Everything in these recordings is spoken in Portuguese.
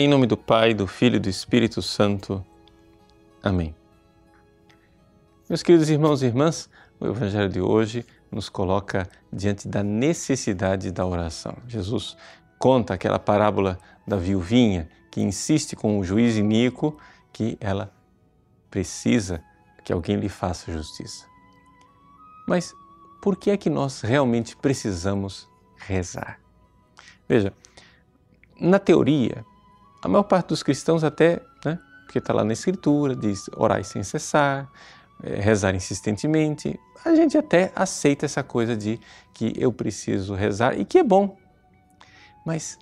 Em nome do Pai, do Filho e do Espírito Santo. Amém. Meus queridos irmãos e irmãs, o Evangelho de hoje nos coloca diante da necessidade da oração. Jesus conta aquela parábola da viuvinha que insiste com o juiz iníquo que ela precisa que alguém lhe faça justiça. Mas por que é que nós realmente precisamos rezar? Veja, na teoria, a maior parte dos cristãos até, né, porque está lá na Escritura, diz orar sem cessar, é, rezar insistentemente, a gente até aceita essa coisa de que eu preciso rezar e que é bom. Mas,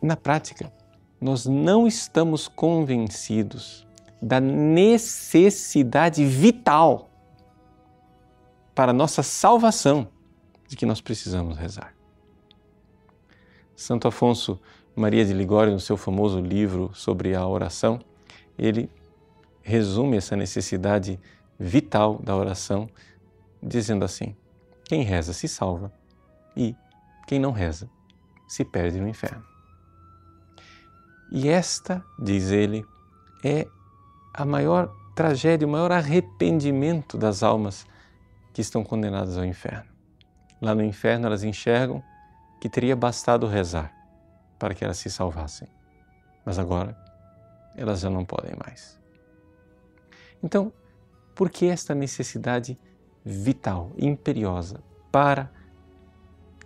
na prática, nós não estamos convencidos da necessidade vital para a nossa salvação de que nós precisamos rezar. Santo Afonso Maria de Ligório, no seu famoso livro sobre a oração, ele resume essa necessidade vital da oração dizendo assim: quem reza se salva e quem não reza se perde no inferno. E esta, diz ele, é a maior tragédia, o maior arrependimento das almas que estão condenadas ao inferno. Lá no inferno elas enxergam que teria bastado rezar para que elas se salvassem. Mas agora elas já não podem mais. Então, por que esta necessidade vital, imperiosa, para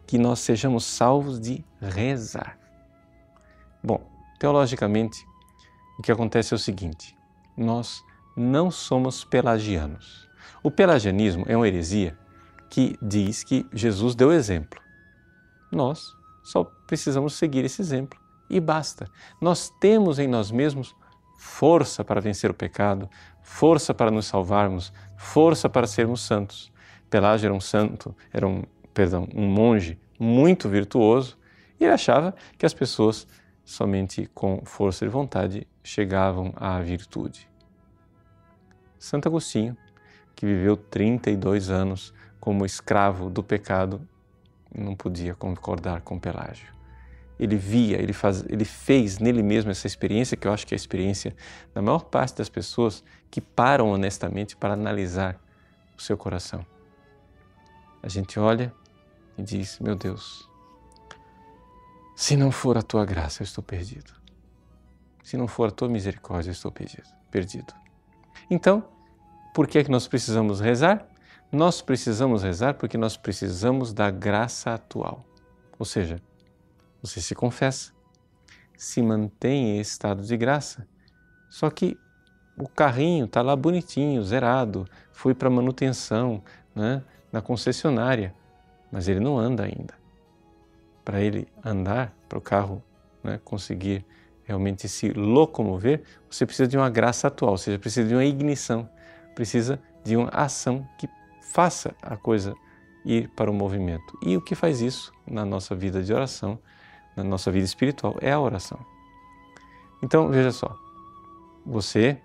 que nós sejamos salvos de rezar? Bom, teologicamente, o que acontece é o seguinte: nós não somos pelagianos. O pelagianismo é uma heresia que diz que Jesus deu exemplo. Nós só precisamos seguir esse exemplo e basta. Nós temos em nós mesmos força para vencer o pecado, força para nos salvarmos, força para sermos santos. Pelágio era um santo, era um, perdão, um monge muito virtuoso e ele achava que as pessoas somente com força de vontade chegavam à virtude. Santo Agostinho, que viveu 32 anos como escravo do pecado, não podia concordar com Pelágio. Ele via, ele, faz, ele fez nele mesmo essa experiência, que eu acho que é a experiência da maior parte das pessoas que param honestamente para analisar o seu coração. A gente olha e diz: Meu Deus, se não for a tua graça, eu estou perdido. Se não for a tua misericórdia, eu estou perdido. perdido. Então, por que é que nós precisamos rezar? Nós precisamos rezar porque nós precisamos da graça atual. Ou seja, você se confessa, se mantém em estado de graça, só que o carrinho está lá bonitinho, zerado, foi para manutenção né, na concessionária, mas ele não anda ainda. Para ele andar, para o carro né, conseguir realmente se locomover, você precisa de uma graça atual, ou seja, precisa de uma ignição, precisa de uma ação que faça a coisa ir para o movimento. E o que faz isso na nossa vida de oração, na nossa vida espiritual, é a oração. Então, veja só, você,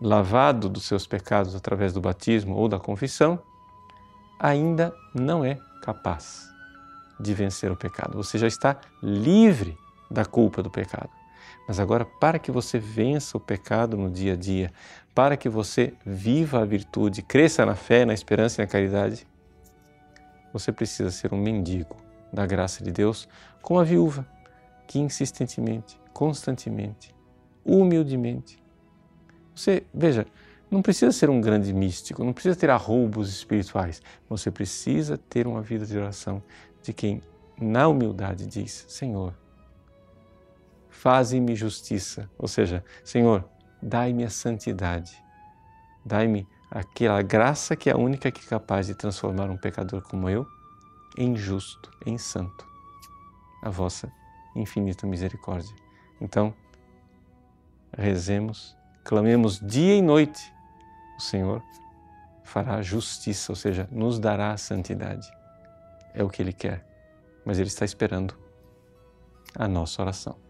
lavado dos seus pecados através do batismo ou da confissão, ainda não é capaz de vencer o pecado. Você já está livre da culpa do pecado. Mas agora, para que você vença o pecado no dia a dia, para que você viva a virtude, cresça na fé, na esperança e na caridade, você precisa ser um mendigo da graça de Deus, como a viúva, que insistentemente, constantemente, humildemente. Você, veja, não precisa ser um grande místico, não precisa ter arroubos espirituais. Você precisa ter uma vida de oração de quem, na humildade, diz: Senhor, faze-me justiça. Ou seja, Senhor, dai-me a santidade, dai-me aquela graça que é a única que é capaz de transformar um pecador como eu em justo, em santo. A vossa infinita misericórdia. Então, rezemos, clamemos dia e noite. O Senhor fará justiça, ou seja, nos dará a santidade. É o que Ele quer, mas Ele está esperando a nossa oração.